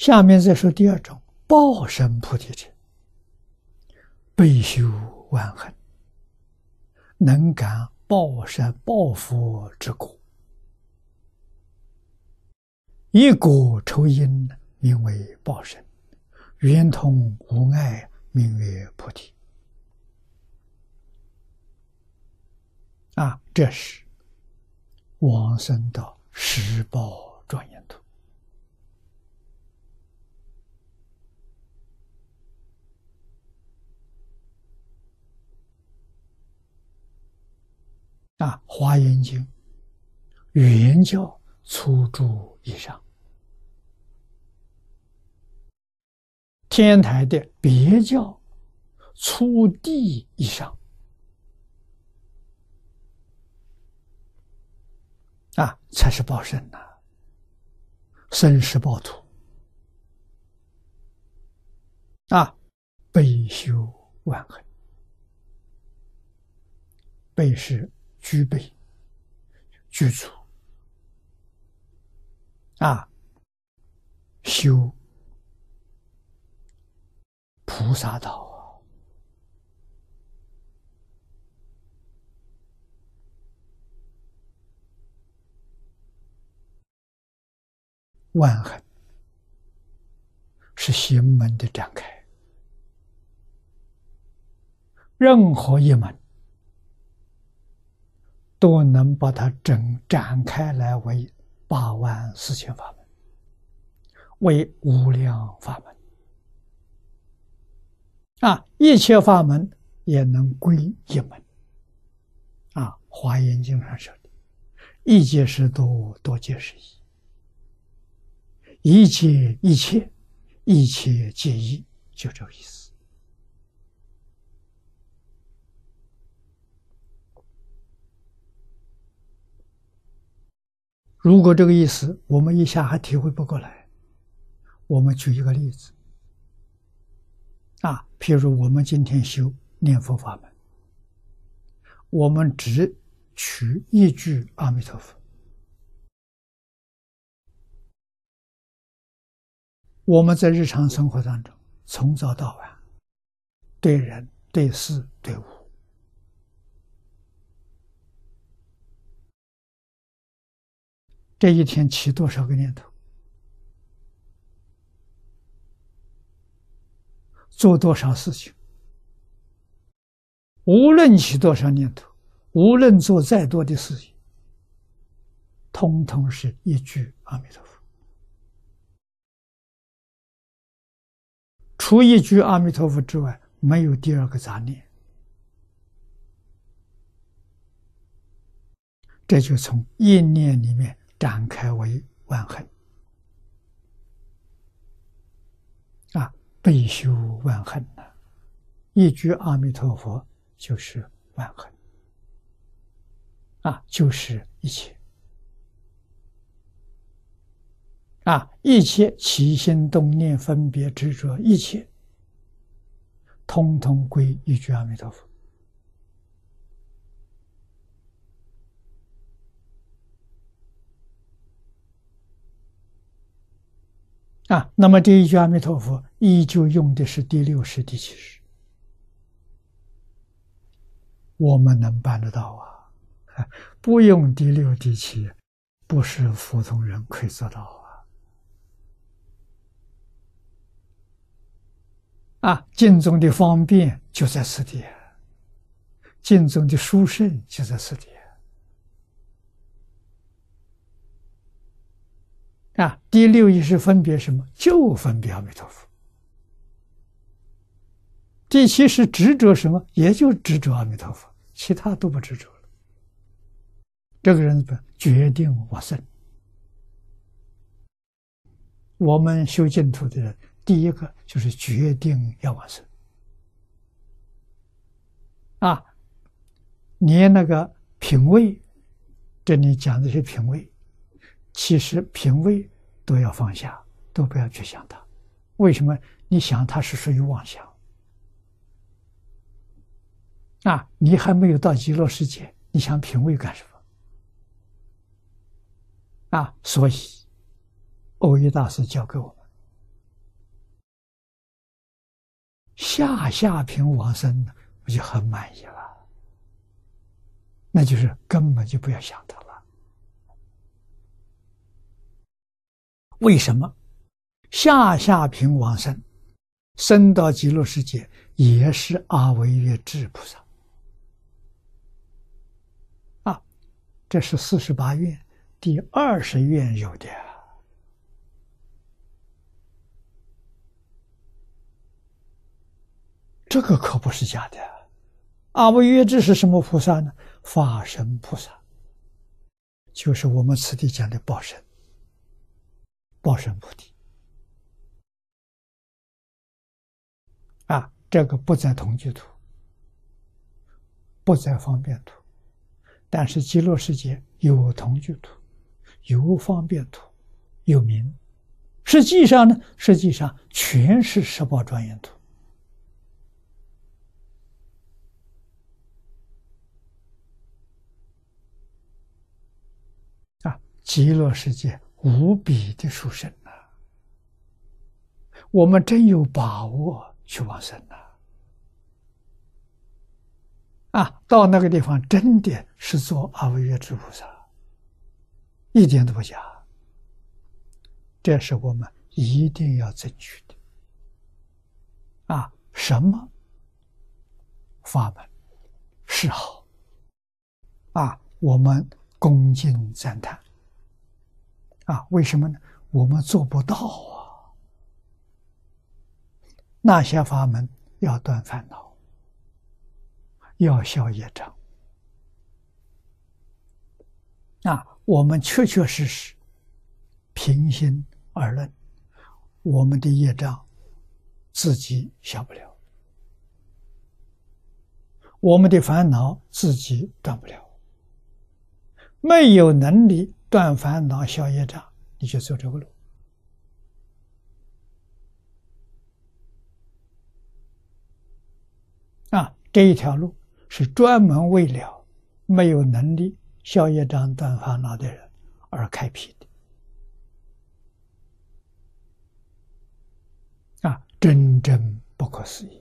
下面再说第二种报身菩提者，悲修万恨，能感报身报佛之果，一果抽因，名为报身；圆通无碍，名为菩提。啊，这是往生的十报啊，《华严经》原教初住以上，天台的别教初地以上，啊，才是报身呐，生是报土，啊，悲修万恨，悲是。具备、具足啊，修菩萨道啊，万恨是行门的展开，任何一门。都能把它整展开来为八万四千法门，为无量法门啊！一切法门也能归一门啊！《华严经》上说的“一切是多，多界是一”，一切一切，一切皆一，就这个意思。如果这个意思我们一下还体会不过来，我们举一个例子。啊，譬如我们今天修念佛法门，我们只取一句阿弥陀佛，我们在日常生活当中从早到晚，对人对事对物。这一天起多少个念头，做多少事情，无论起多少念头，无论做再多的事情，通通是一句阿弥陀佛。除一句阿弥陀佛之外，没有第二个杂念。这就从一念里面。展开为万恨啊，悲修万恨呐！一句阿弥陀佛就是万恨啊，就是一切啊，一切起心动念、分别执着，一切通通归一句阿弥陀佛。啊，那么这一句阿弥陀佛依旧用的是第六识、第七识，我们能办得到啊？不用第六、第七，不是普通人可以做到啊！啊，经中的方便就在此地，经中的殊胜就在此地。啊，第六意识分别什么？就分别阿弥陀佛。第七是执着什么？也就执着阿弥陀佛，其他都不执着了。这个人决定往生。我们修净土的人，第一个就是决定要往生。啊，连那个品位，这里讲的是品位。其实品味都要放下，都不要去想它。为什么？你想它是属于妄想啊！你还没有到极乐世界，你想品味干什么？啊！所以，欧一大师教给我们下下平往生呢，我就很满意了。那就是根本就不要想它了。为什么下下品往生，升到极乐世界也是阿维越智菩萨？啊，这是四十八愿第二十愿有的。这个可不是假的，阿惟越智是什么菩萨呢？法身菩萨，就是我们此地讲的报身，报身菩提。啊，这个不在同居图，不在方便图，但是极乐世界有同居图，有方便图，有名。实际上呢，实际上全是十宝庄严土。极乐世界无比的殊胜呐！我们真有把握去往生呐！啊，到那个地方真的是做阿惟越之菩萨，一点都不假。这是我们一定要争取的。啊，什么法门是好？啊，我们恭敬赞叹。啊，为什么呢？我们做不到啊！那些法门要断烦恼，要消业障。啊，我们确确实实平心而论，我们的业障自己消不了，我们的烦恼自己断不了，没有能力。断烦恼、消业障，你就走这个路啊！这一条路是专门为了没有能力消业障、断烦恼的人而开辟的啊！真正不可思议。